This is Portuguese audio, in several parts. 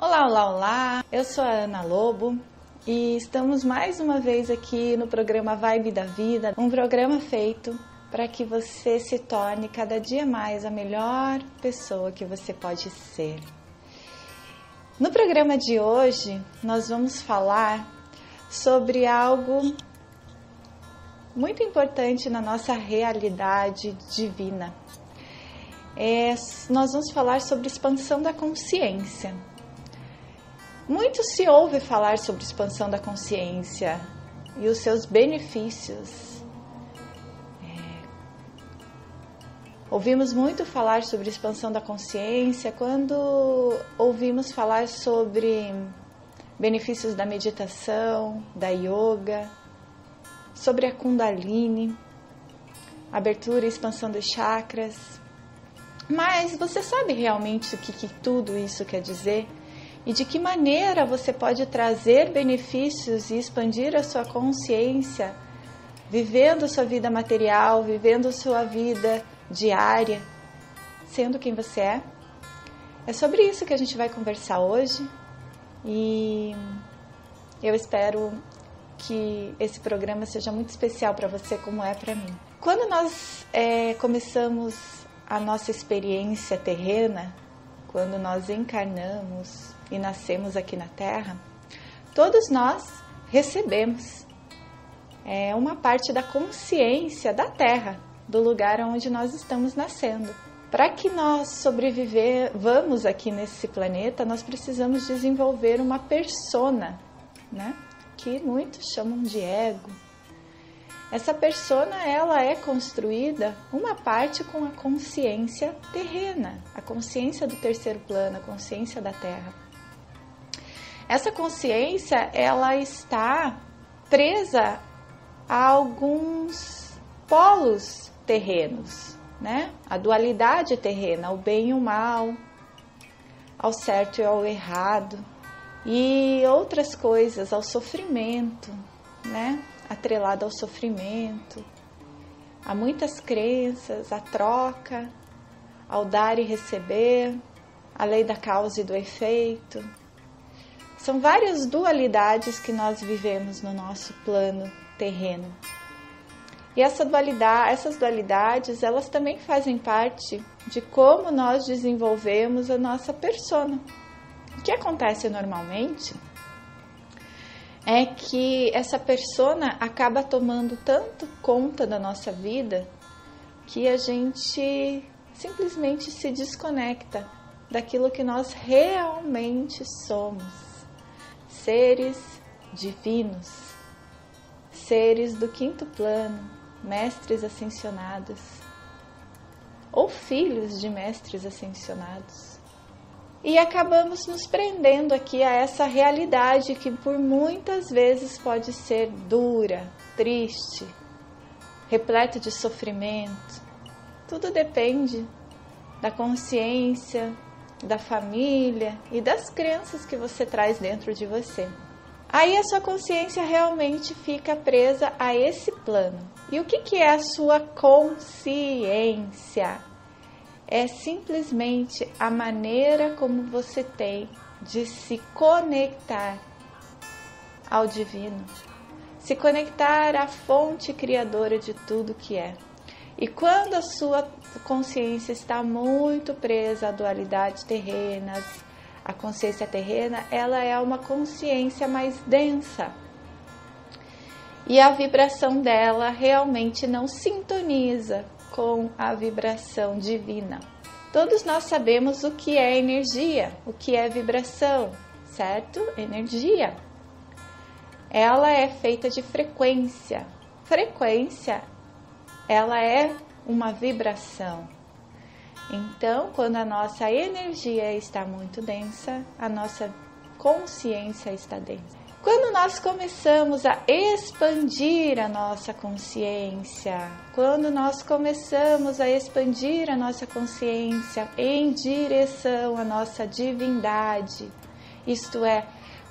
Olá, olá, olá! Eu sou a Ana Lobo e estamos mais uma vez aqui no programa Vibe da Vida um programa feito para que você se torne cada dia mais a melhor pessoa que você pode ser. No programa de hoje, nós vamos falar sobre algo muito importante na nossa realidade divina. É, nós vamos falar sobre expansão da consciência. Muito se ouve falar sobre expansão da consciência e os seus benefícios. É, ouvimos muito falar sobre expansão da consciência quando ouvimos falar sobre benefícios da meditação, da yoga, sobre a Kundalini, abertura e expansão dos chakras. Mas você sabe realmente o que, que tudo isso quer dizer? E de que maneira você pode trazer benefícios e expandir a sua consciência, vivendo sua vida material, vivendo sua vida diária, sendo quem você é. É sobre isso que a gente vai conversar hoje e eu espero que esse programa seja muito especial para você, como é para mim. Quando nós é, começamos a nossa experiência terrena, quando nós encarnamos e nascemos aqui na Terra, todos nós recebemos é, uma parte da consciência da Terra, do lugar onde nós estamos nascendo. Para que nós sobrevivamos aqui nesse planeta, nós precisamos desenvolver uma persona, né? que muitos chamam de ego essa persona ela é construída uma parte com a consciência terrena, a consciência do terceiro plano, a consciência da Terra. Essa consciência ela está presa a alguns polos terrenos, né? A dualidade terrena, o bem e o mal, ao certo e ao errado, e outras coisas, ao sofrimento, né? atrelado ao sofrimento, a muitas crenças, a troca, ao dar e receber, a lei da causa e do efeito. São várias dualidades que nós vivemos no nosso plano terreno. E essa dualidade, essas dualidades, elas também fazem parte de como nós desenvolvemos a nossa persona. O que acontece normalmente é que essa persona acaba tomando tanto conta da nossa vida que a gente simplesmente se desconecta daquilo que nós realmente somos. Seres divinos, seres do quinto plano, mestres ascensionados ou filhos de mestres ascensionados e acabamos nos prendendo aqui a essa realidade que por muitas vezes pode ser dura, triste, repleta de sofrimento. Tudo depende da consciência, da família e das crenças que você traz dentro de você. Aí a sua consciência realmente fica presa a esse plano. E o que, que é a sua consciência? é simplesmente a maneira como você tem de se conectar ao divino, se conectar à fonte criadora de tudo que é. E quando a sua consciência está muito presa à dualidade terrena, a consciência terrena, ela é uma consciência mais densa. E a vibração dela realmente não sintoniza com a vibração divina. Todos nós sabemos o que é energia, o que é vibração, certo? Energia. Ela é feita de frequência. Frequência, ela é uma vibração. Então, quando a nossa energia está muito densa, a nossa consciência está densa. Quando nós começamos a expandir a nossa consciência, quando nós começamos a expandir a nossa consciência em direção à nossa divindade, isto é,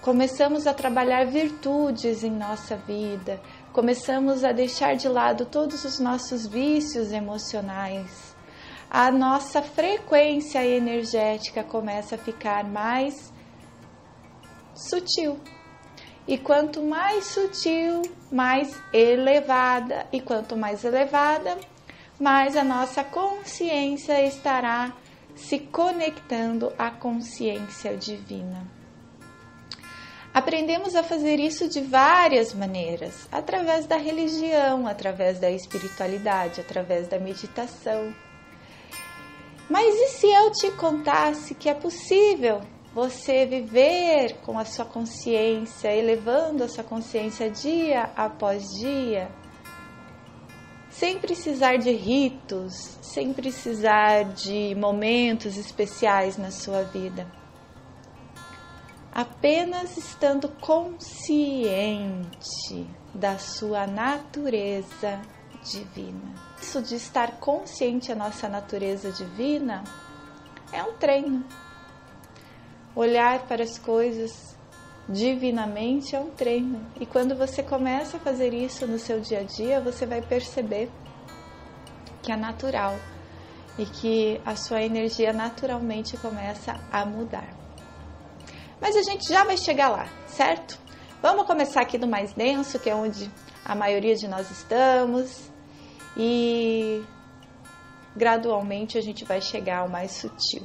começamos a trabalhar virtudes em nossa vida, começamos a deixar de lado todos os nossos vícios emocionais, a nossa frequência energética começa a ficar mais sutil. E quanto mais sutil, mais elevada. E quanto mais elevada, mais a nossa consciência estará se conectando à consciência divina. Aprendemos a fazer isso de várias maneiras, através da religião, através da espiritualidade, através da meditação. Mas e se eu te contasse que é possível você viver com a sua consciência, elevando a sua consciência dia após dia, sem precisar de ritos, sem precisar de momentos especiais na sua vida. Apenas estando consciente da sua natureza divina. Isso de estar consciente da nossa natureza divina é um treino Olhar para as coisas divinamente é um treino. E quando você começa a fazer isso no seu dia a dia, você vai perceber que é natural e que a sua energia naturalmente começa a mudar. Mas a gente já vai chegar lá, certo? Vamos começar aqui do mais denso, que é onde a maioria de nós estamos, e gradualmente a gente vai chegar ao mais sutil.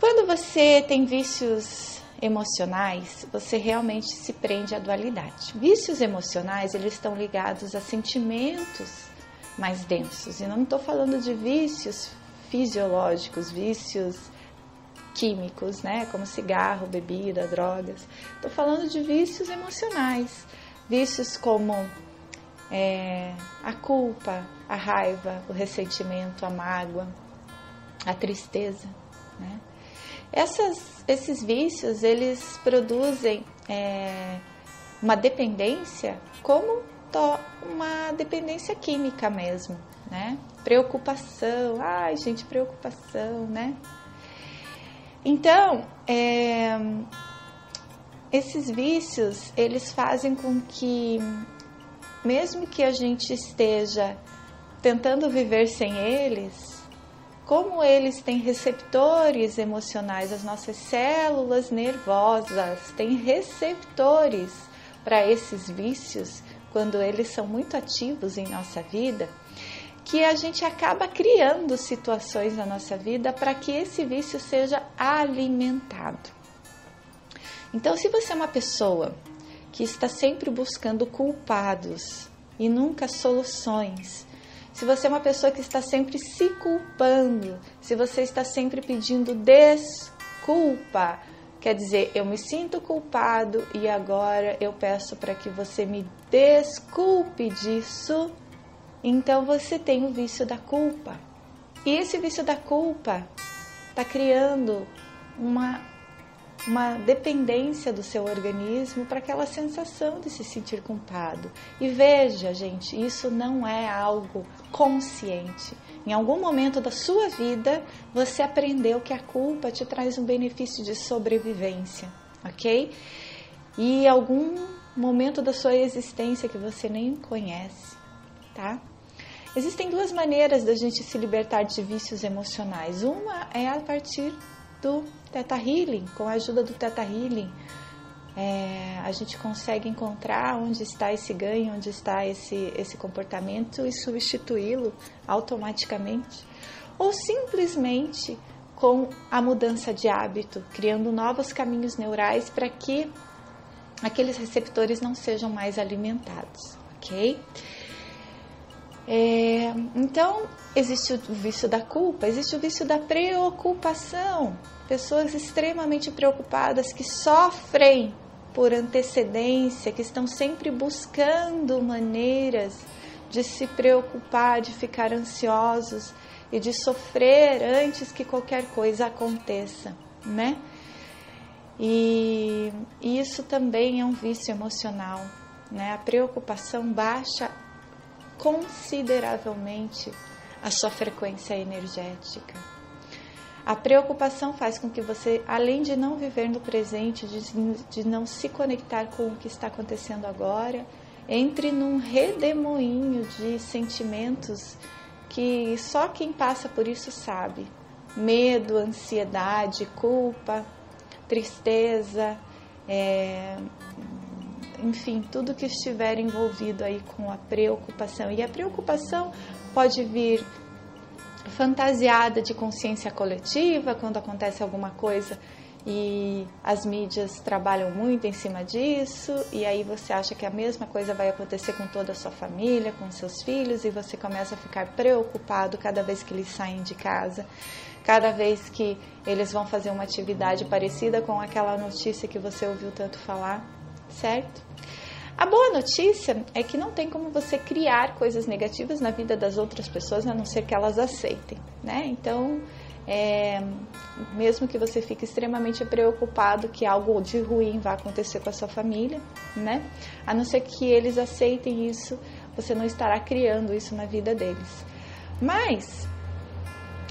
Quando você tem vícios emocionais, você realmente se prende à dualidade. Vícios emocionais, eles estão ligados a sentimentos mais densos. E não estou falando de vícios fisiológicos, vícios químicos, né, como cigarro, bebida, drogas. Estou falando de vícios emocionais, vícios como é, a culpa, a raiva, o ressentimento, a mágoa, a tristeza, né? Essas, esses vícios, eles produzem é, uma dependência como uma dependência química mesmo, né? Preocupação, ai gente, preocupação, né? Então, é, esses vícios, eles fazem com que, mesmo que a gente esteja tentando viver sem eles, como eles têm receptores emocionais, as nossas células nervosas têm receptores para esses vícios quando eles são muito ativos em nossa vida, que a gente acaba criando situações na nossa vida para que esse vício seja alimentado. Então, se você é uma pessoa que está sempre buscando culpados e nunca soluções, se você é uma pessoa que está sempre se culpando, se você está sempre pedindo desculpa, quer dizer, eu me sinto culpado e agora eu peço para que você me desculpe disso, então você tem o vício da culpa. E esse vício da culpa está criando uma uma dependência do seu organismo para aquela sensação de se sentir culpado. E veja, gente, isso não é algo consciente. Em algum momento da sua vida, você aprendeu que a culpa te traz um benefício de sobrevivência, ok? E algum momento da sua existência que você nem conhece, tá? Existem duas maneiras da gente se libertar de vícios emocionais. Uma é a partir do Teta Healing, com a ajuda do Teta Healing, é, a gente consegue encontrar onde está esse ganho, onde está esse, esse comportamento e substituí-lo automaticamente. Ou simplesmente com a mudança de hábito, criando novos caminhos neurais para que aqueles receptores não sejam mais alimentados, ok? É, então, existe o vício da culpa, existe o vício da preocupação pessoas extremamente preocupadas que sofrem por antecedência, que estão sempre buscando maneiras de se preocupar, de ficar ansiosos e de sofrer antes que qualquer coisa aconteça, né? E isso também é um vício emocional, né? A preocupação baixa consideravelmente a sua frequência energética. A preocupação faz com que você, além de não viver no presente, de, não se conectar com o que está acontecendo agora, entre num redemoinho de sentimentos que só quem passa por isso sabe. Medo, ansiedade, culpa, tristeza, é, enfim, tudo que estiver envolvido aí com a preocupação. E a preocupação pode vir fantasiada de consciência coletiva, quando acontece alguma coisa e as mídias trabalham muito em cima disso, e aí você acha que a mesma coisa vai acontecer com toda a sua família, com seus filhos, e você começa a ficar preocupado cada vez que eles saem de casa, cada vez que eles vão fazer uma atividade parecida com aquela notícia que você ouviu tanto falar, certo? A boa notícia é que não tem como você criar coisas negativas na vida das outras pessoas, a não ser que elas aceitem, né? Então, é, mesmo que você fique extremamente preocupado que algo de ruim vai acontecer com a sua família, né? A não ser que eles aceitem isso, você não estará criando isso na vida deles. Mas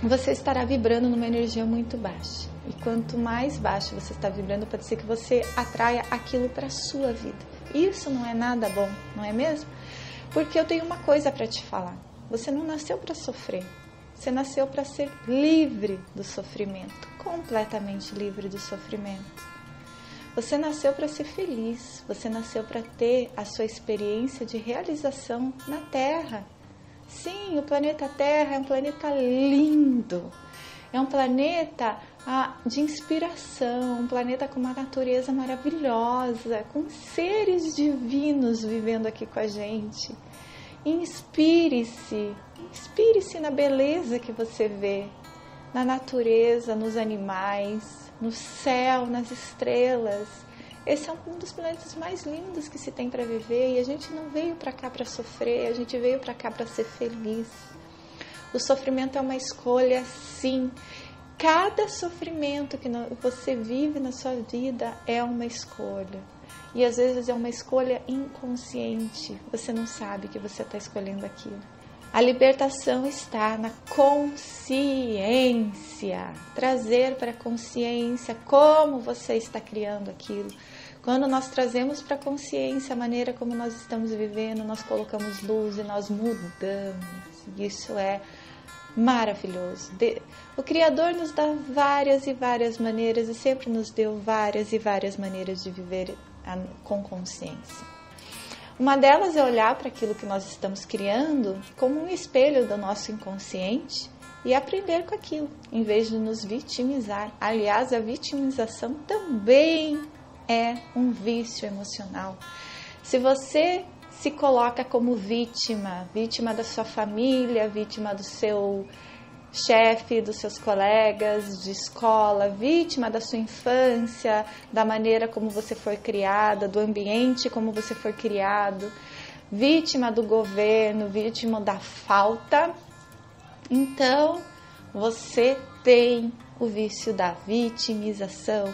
você estará vibrando numa energia muito baixa. E quanto mais baixa você está vibrando, pode ser que você atraia aquilo para sua vida. Isso não é nada bom, não é mesmo? Porque eu tenho uma coisa para te falar. Você não nasceu para sofrer. Você nasceu para ser livre do sofrimento, completamente livre do sofrimento. Você nasceu para ser feliz, você nasceu para ter a sua experiência de realização na Terra. Sim, o planeta Terra é um planeta lindo, é um planeta ah, de inspiração, um planeta com uma natureza maravilhosa, com seres divinos vivendo aqui com a gente. Inspire-se, inspire-se na beleza que você vê, na natureza, nos animais, no céu, nas estrelas. Esse é um dos planetas mais lindos que se tem para viver e a gente não veio para cá para sofrer, a gente veio para cá para ser feliz. O sofrimento é uma escolha, sim, Cada sofrimento que você vive na sua vida é uma escolha. E às vezes é uma escolha inconsciente. Você não sabe que você está escolhendo aquilo. A libertação está na consciência. Trazer para a consciência como você está criando aquilo. Quando nós trazemos para a consciência a maneira como nós estamos vivendo, nós colocamos luz e nós mudamos. Isso é maravilhoso. O Criador nos dá várias e várias maneiras e sempre nos deu várias e várias maneiras de viver com consciência. Uma delas é olhar para aquilo que nós estamos criando como um espelho do nosso inconsciente e aprender com aquilo, em vez de nos vitimizar. Aliás, a vitimização também é um vício emocional. Se você se coloca como vítima, vítima da sua família, vítima do seu chefe, dos seus colegas de escola, vítima da sua infância, da maneira como você foi criada, do ambiente como você foi criado, vítima do governo, vítima da falta. Então, você tem o vício da vitimização.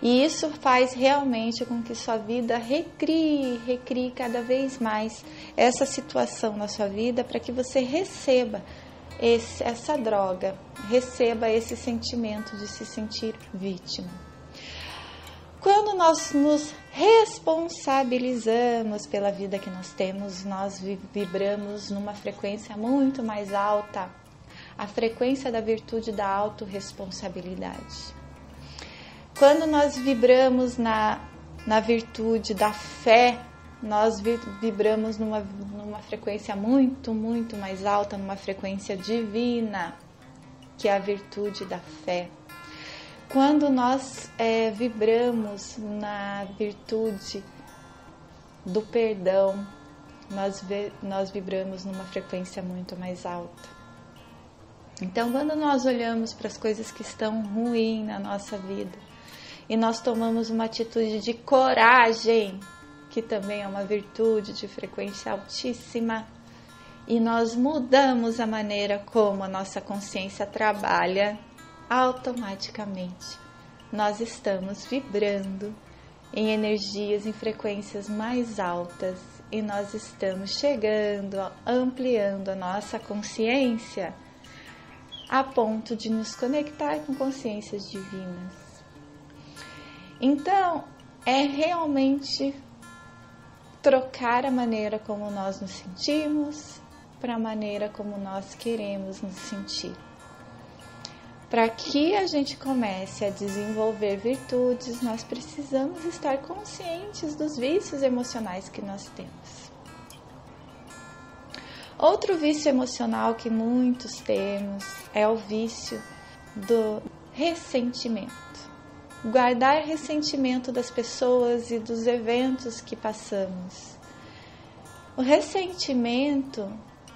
E isso faz realmente com que sua vida recrie, recrie cada vez mais essa situação na sua vida para que você receba esse, essa droga, receba esse sentimento de se sentir vítima. Quando nós nos responsabilizamos pela vida que nós temos, nós vibramos numa frequência muito mais alta a frequência da virtude da autorresponsabilidade. Quando nós vibramos na, na virtude da fé, nós vibramos numa, numa frequência muito, muito mais alta, numa frequência divina, que é a virtude da fé. Quando nós é, vibramos na virtude do perdão, nós, nós vibramos numa frequência muito mais alta. Então, quando nós olhamos para as coisas que estão ruins na nossa vida e nós tomamos uma atitude de coragem, que também é uma virtude de frequência altíssima, e nós mudamos a maneira como a nossa consciência trabalha, automaticamente nós estamos vibrando em energias em frequências mais altas e nós estamos chegando, ampliando a nossa consciência a ponto de nos conectar com consciências divinas. Então, é realmente trocar a maneira como nós nos sentimos para a maneira como nós queremos nos sentir. Para que a gente comece a desenvolver virtudes, nós precisamos estar conscientes dos vícios emocionais que nós temos. Outro vício emocional que muitos temos é o vício do ressentimento. Guardar ressentimento das pessoas e dos eventos que passamos. O ressentimento,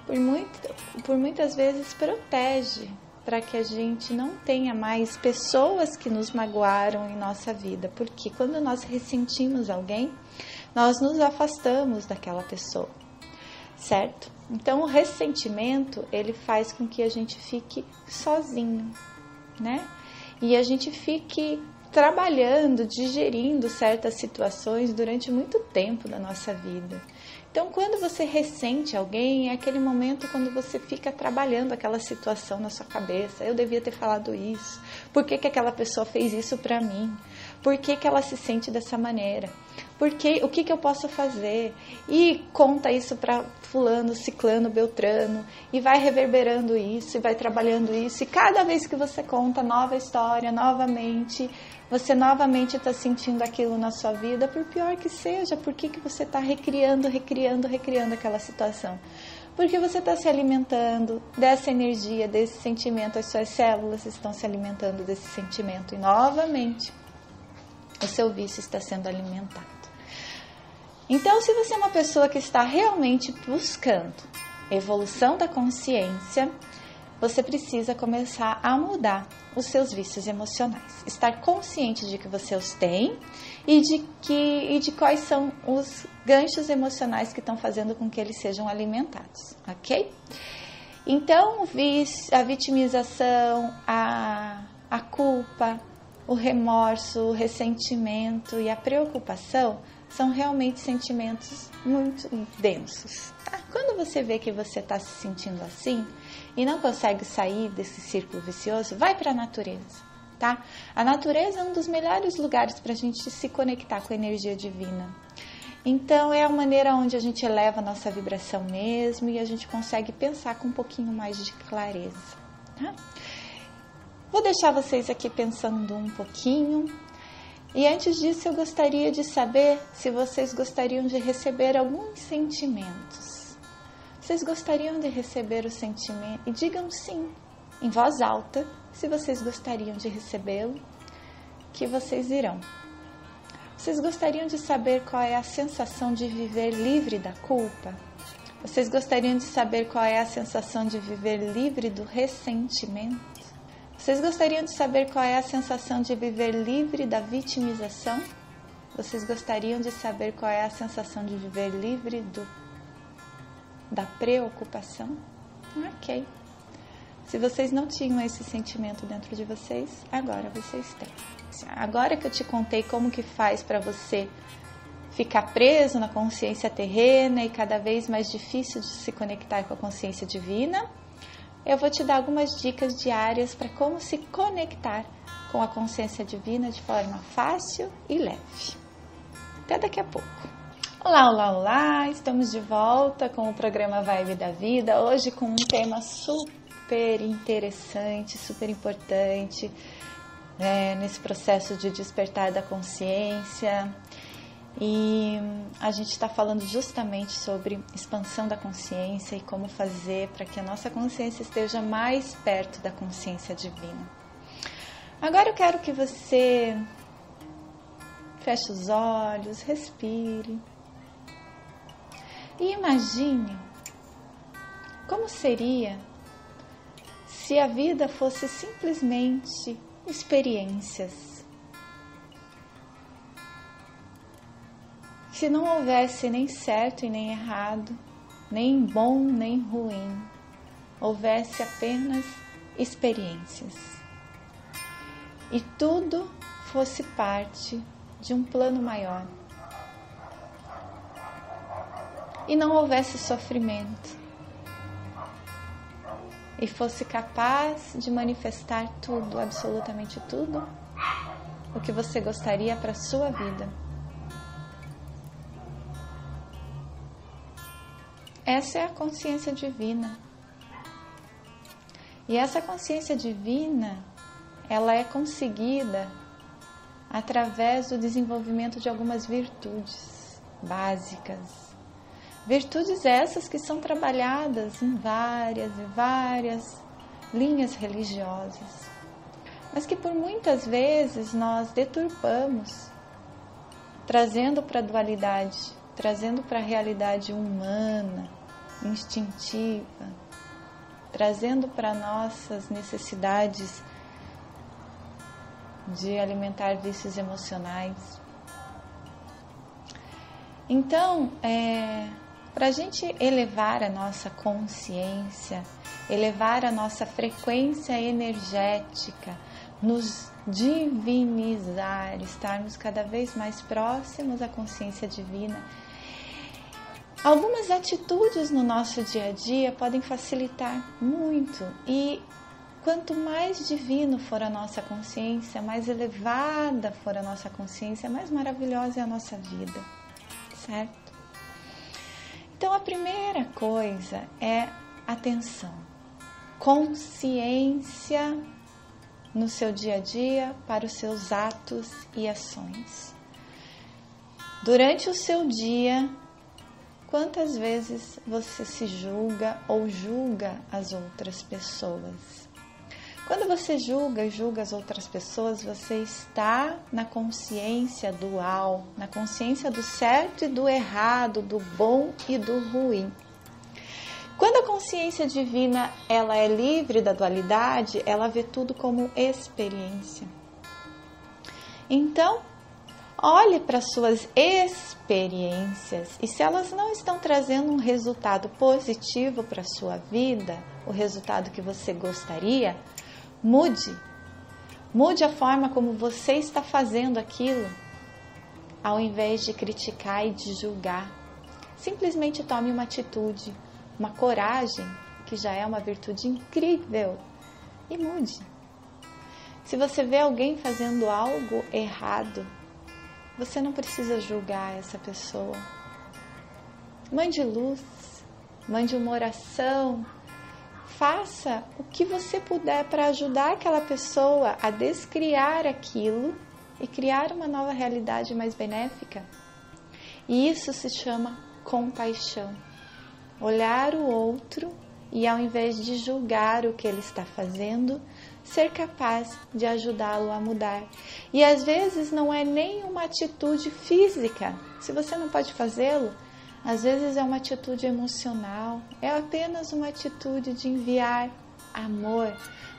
por, muito, por muitas vezes, protege para que a gente não tenha mais pessoas que nos magoaram em nossa vida, porque quando nós ressentimos alguém, nós nos afastamos daquela pessoa, certo? Então, o ressentimento ele faz com que a gente fique sozinho, né? E a gente fique trabalhando, digerindo certas situações durante muito tempo da nossa vida. Então, quando você ressente alguém, é aquele momento quando você fica trabalhando aquela situação na sua cabeça. Eu devia ter falado isso. Por que, que aquela pessoa fez isso para mim? Por que, que ela se sente dessa maneira? Porque o que, que eu posso fazer? E conta isso para fulano, ciclano, beltrano, e vai reverberando isso, e vai trabalhando isso, e cada vez que você conta nova história, novamente, você novamente está sentindo aquilo na sua vida, por pior que seja, por que, que você está recriando, recriando, recriando aquela situação? Porque você está se alimentando dessa energia, desse sentimento, as suas células estão se alimentando desse sentimento, e novamente o seu vício está sendo alimentado. Então, se você é uma pessoa que está realmente buscando evolução da consciência, você precisa começar a mudar os seus vícios emocionais. Estar consciente de que você os tem e de, que, e de quais são os ganchos emocionais que estão fazendo com que eles sejam alimentados, ok? Então, a vitimização, a, a culpa, o remorso, o ressentimento e a preocupação são realmente sentimentos muito densos. Tá? Quando você vê que você está se sentindo assim, e não consegue sair desse círculo vicioso, vai para a natureza, tá? A natureza é um dos melhores lugares para a gente se conectar com a energia divina. Então é a maneira onde a gente eleva a nossa vibração mesmo e a gente consegue pensar com um pouquinho mais de clareza, tá? Vou deixar vocês aqui pensando um pouquinho. E antes disso, eu gostaria de saber se vocês gostariam de receber alguns sentimentos vocês gostariam de receber o sentimento? E digam sim, em voz alta, se vocês gostariam de recebê-lo, que vocês irão. Vocês gostariam de saber qual é a sensação de viver livre da culpa? Vocês gostariam de saber qual é a sensação de viver livre do ressentimento? Vocês gostariam de saber qual é a sensação de viver livre da vitimização? Vocês gostariam de saber qual é a sensação de viver livre do da preocupação? Ok. Se vocês não tinham esse sentimento dentro de vocês, agora vocês têm. Agora que eu te contei como que faz para você ficar preso na consciência terrena e cada vez mais difícil de se conectar com a consciência divina, eu vou te dar algumas dicas diárias para como se conectar com a consciência divina de forma fácil e leve. Até daqui a pouco. Olá, olá, olá! Estamos de volta com o programa Vibe da Vida, hoje com um tema super interessante, super importante né, nesse processo de despertar da consciência. E a gente está falando justamente sobre expansão da consciência e como fazer para que a nossa consciência esteja mais perto da consciência divina. Agora eu quero que você feche os olhos, respire. E imagine como seria se a vida fosse simplesmente experiências. Se não houvesse nem certo e nem errado, nem bom nem ruim, houvesse apenas experiências. E tudo fosse parte de um plano maior e não houvesse sofrimento e fosse capaz de manifestar tudo, absolutamente tudo, o que você gostaria para sua vida. Essa é a consciência divina. E essa consciência divina ela é conseguida através do desenvolvimento de algumas virtudes básicas. Virtudes essas que são trabalhadas em várias e várias linhas religiosas, mas que por muitas vezes nós deturpamos, trazendo para a dualidade, trazendo para a realidade humana, instintiva, trazendo para nossas necessidades de alimentar vícios emocionais. Então, é, para a gente elevar a nossa consciência, elevar a nossa frequência energética, nos divinizar, estarmos cada vez mais próximos à consciência divina. Algumas atitudes no nosso dia a dia podem facilitar muito e quanto mais divino for a nossa consciência, mais elevada for a nossa consciência, mais maravilhosa é a nossa vida, certo? Então a primeira coisa é atenção, consciência no seu dia a dia para os seus atos e ações. Durante o seu dia, quantas vezes você se julga ou julga as outras pessoas? Quando você julga e julga as outras pessoas, você está na consciência dual, na consciência do certo e do errado, do bom e do ruim. Quando a consciência divina ela é livre da dualidade, ela vê tudo como experiência. Então, olhe para suas experiências e se elas não estão trazendo um resultado positivo para sua vida, o resultado que você gostaria, Mude. Mude a forma como você está fazendo aquilo, ao invés de criticar e de julgar. Simplesmente tome uma atitude, uma coragem, que já é uma virtude incrível, e mude. Se você vê alguém fazendo algo errado, você não precisa julgar essa pessoa. Mande luz, mande uma oração, faça o que você puder para ajudar aquela pessoa a descriar aquilo e criar uma nova realidade mais benéfica. E isso se chama compaixão. Olhar o outro e, ao invés de julgar o que ele está fazendo, ser capaz de ajudá-lo a mudar. E às vezes não é nem uma atitude física. Se você não pode fazê-lo, às vezes é uma atitude emocional, é apenas uma atitude de enviar amor.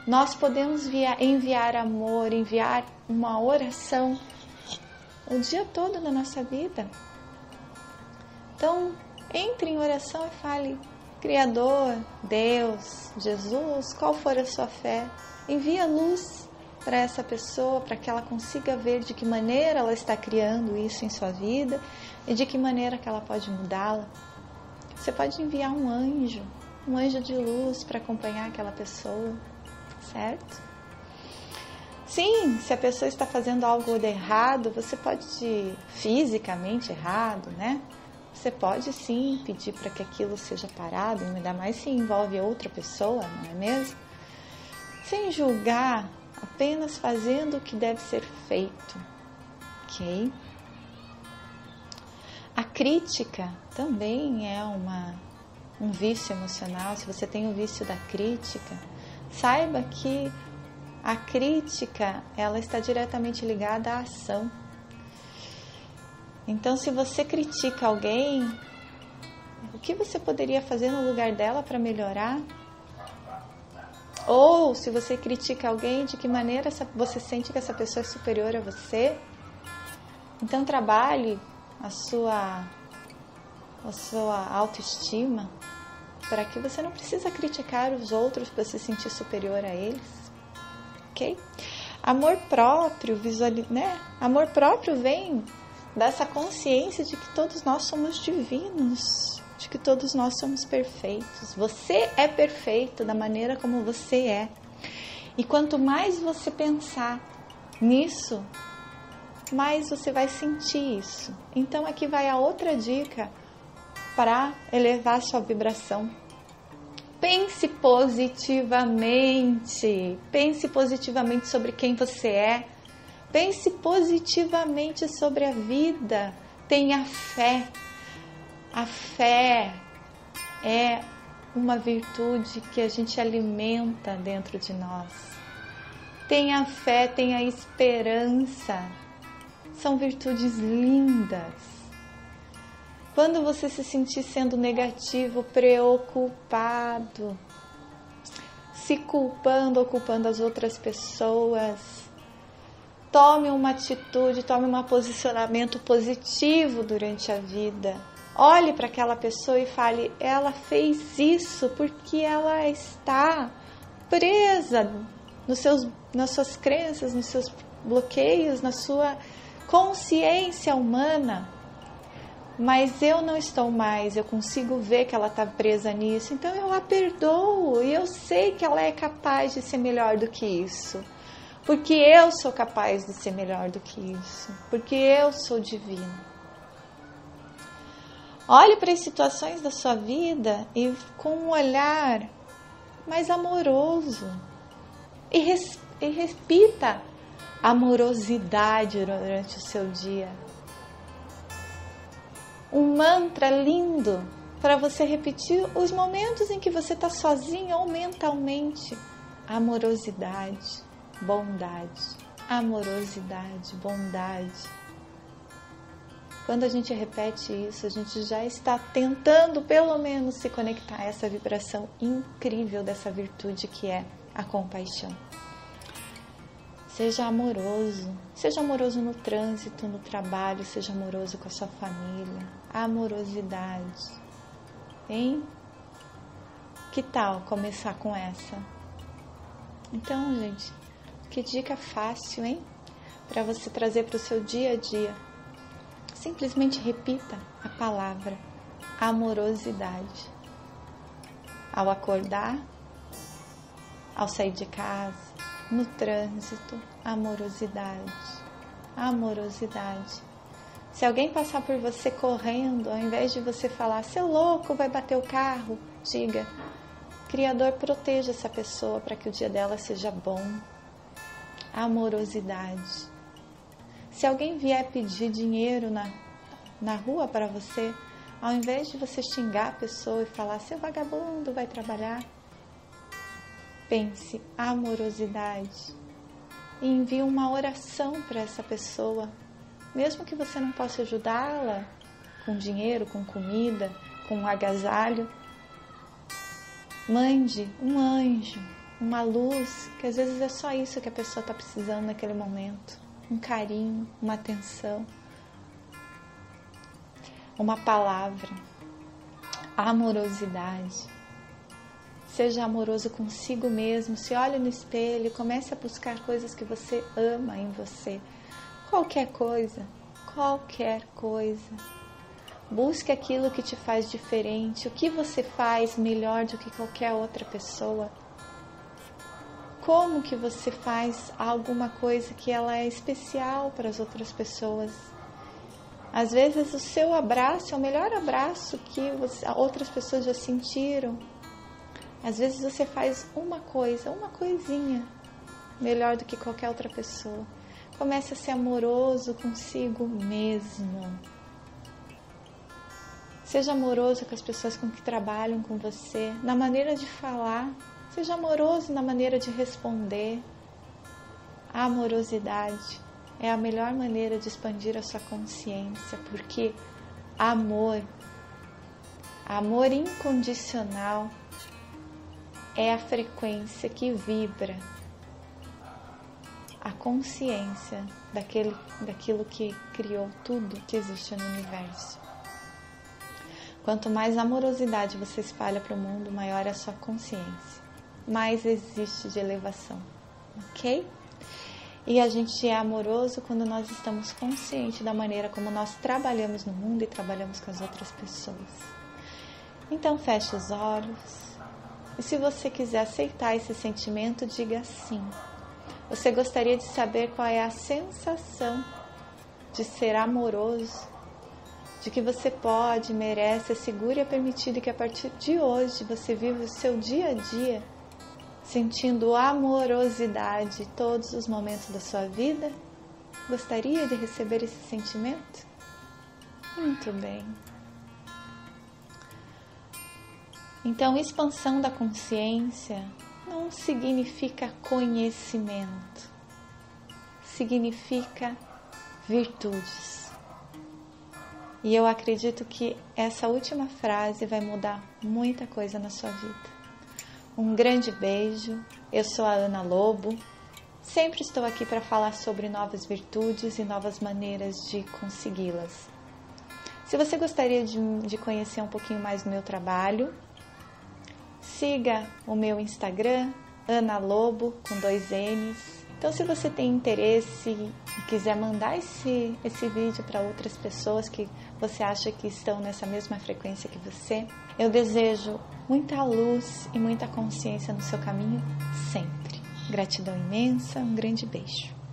Nós podemos enviar amor, enviar uma oração o dia todo na nossa vida. Então, entre em oração e fale: Criador, Deus, Jesus, qual for a sua fé, envia luz para essa pessoa, para que ela consiga ver de que maneira ela está criando isso em sua vida e de que maneira que ela pode mudá-la. Você pode enviar um anjo, um anjo de luz para acompanhar aquela pessoa, certo? Sim, se a pessoa está fazendo algo de errado, você pode fisicamente errado, né? Você pode sim pedir para que aquilo seja parado, ainda mais se envolve outra pessoa, não é mesmo? Sem julgar apenas fazendo o que deve ser feito, ok? A crítica também é uma, um vício emocional. Se você tem o vício da crítica, saiba que a crítica ela está diretamente ligada à ação. Então, se você critica alguém, o que você poderia fazer no lugar dela para melhorar? Ou se você critica alguém, de que maneira você sente que essa pessoa é superior a você? Então trabalhe a sua a sua autoestima para que você não precisa criticar os outros para se sentir superior a eles. OK? Amor próprio, visual, né? Amor próprio vem dessa consciência de que todos nós somos divinos de que todos nós somos perfeitos. Você é perfeito da maneira como você é. E quanto mais você pensar nisso, mais você vai sentir isso. Então aqui vai a outra dica para elevar sua vibração. Pense positivamente. Pense positivamente sobre quem você é. Pense positivamente sobre a vida. Tenha fé. A fé é uma virtude que a gente alimenta dentro de nós. Tenha fé, tenha esperança. São virtudes lindas quando você se sentir sendo negativo, preocupado, se culpando ou culpando as outras pessoas, tome uma atitude, tome um posicionamento positivo durante a vida. Olhe para aquela pessoa e fale: ela fez isso porque ela está presa nos seus, nas suas crenças, nos seus bloqueios, na sua consciência humana mas eu não estou mais, eu consigo ver que ela está presa nisso, então eu a perdoo e eu sei que ela é capaz de ser melhor do que isso, porque eu sou capaz de ser melhor do que isso, porque eu sou divino. Olhe para as situações da sua vida e com um olhar mais amoroso e, res, e repita amorosidade durante o seu dia um mantra lindo para você repetir os momentos em que você está sozinho ou mentalmente. Amorosidade, bondade, amorosidade, bondade. Quando a gente repete isso, a gente já está tentando pelo menos se conectar a essa vibração incrível dessa virtude que é a compaixão. Seja amoroso, seja amoroso no trânsito, no trabalho, seja amoroso com a sua família. Amorosidade. Hein? Que tal começar com essa? Então, gente, que dica fácil, hein? Para você trazer para o seu dia a dia. Simplesmente repita a palavra amorosidade. Ao acordar, ao sair de casa, no trânsito, amorosidade, amorosidade. Se alguém passar por você correndo, ao invés de você falar, seu louco, vai bater o carro, diga, Criador, proteja essa pessoa para que o dia dela seja bom. Amorosidade. Se alguém vier pedir dinheiro na, na rua para você, ao invés de você xingar a pessoa e falar, seu vagabundo, vai trabalhar, pense amorosidade e envie uma oração para essa pessoa, mesmo que você não possa ajudá-la com dinheiro, com comida, com um agasalho. Mande um anjo, uma luz, que às vezes é só isso que a pessoa está precisando naquele momento: um carinho, uma atenção, uma palavra, amorosidade. Seja amoroso consigo mesmo, se olhe no espelho, comece a buscar coisas que você ama em você. Qualquer coisa, qualquer coisa. Busque aquilo que te faz diferente, o que você faz melhor do que qualquer outra pessoa. Como que você faz alguma coisa que ela é especial para as outras pessoas? Às vezes o seu abraço é o melhor abraço que você, outras pessoas já sentiram. Às vezes você faz uma coisa, uma coisinha, melhor do que qualquer outra pessoa. Comece a ser amoroso consigo mesmo. Seja amoroso com as pessoas com que trabalham com você, na maneira de falar. Seja amoroso na maneira de responder. A amorosidade é a melhor maneira de expandir a sua consciência, porque amor, amor incondicional, é a frequência que vibra a consciência daquele, daquilo que criou tudo que existe no universo. Quanto mais amorosidade você espalha para o mundo, maior é a sua consciência, mais existe de elevação, ok? E a gente é amoroso quando nós estamos conscientes da maneira como nós trabalhamos no mundo e trabalhamos com as outras pessoas. Então feche os olhos, e se você quiser aceitar esse sentimento, diga sim. Você gostaria de saber qual é a sensação de ser amoroso, de que você pode, merece, é seguro e é permitido que a partir de hoje você viva o seu dia a dia sentindo amorosidade todos os momentos da sua vida? Gostaria de receber esse sentimento? Muito bem. Então, expansão da consciência não significa conhecimento, significa virtudes. E eu acredito que essa última frase vai mudar muita coisa na sua vida. Um grande beijo. Eu sou a Ana Lobo. Sempre estou aqui para falar sobre novas virtudes e novas maneiras de consegui-las. Se você gostaria de, de, conhecer um pouquinho mais do meu trabalho, siga o meu Instagram, Ana Lobo, com dois N's. Então, se você tem interesse e quiser mandar esse, esse vídeo para outras pessoas que você acha que estão nessa mesma frequência que você, eu desejo muita luz e muita consciência no seu caminho sempre. Gratidão imensa, um grande beijo.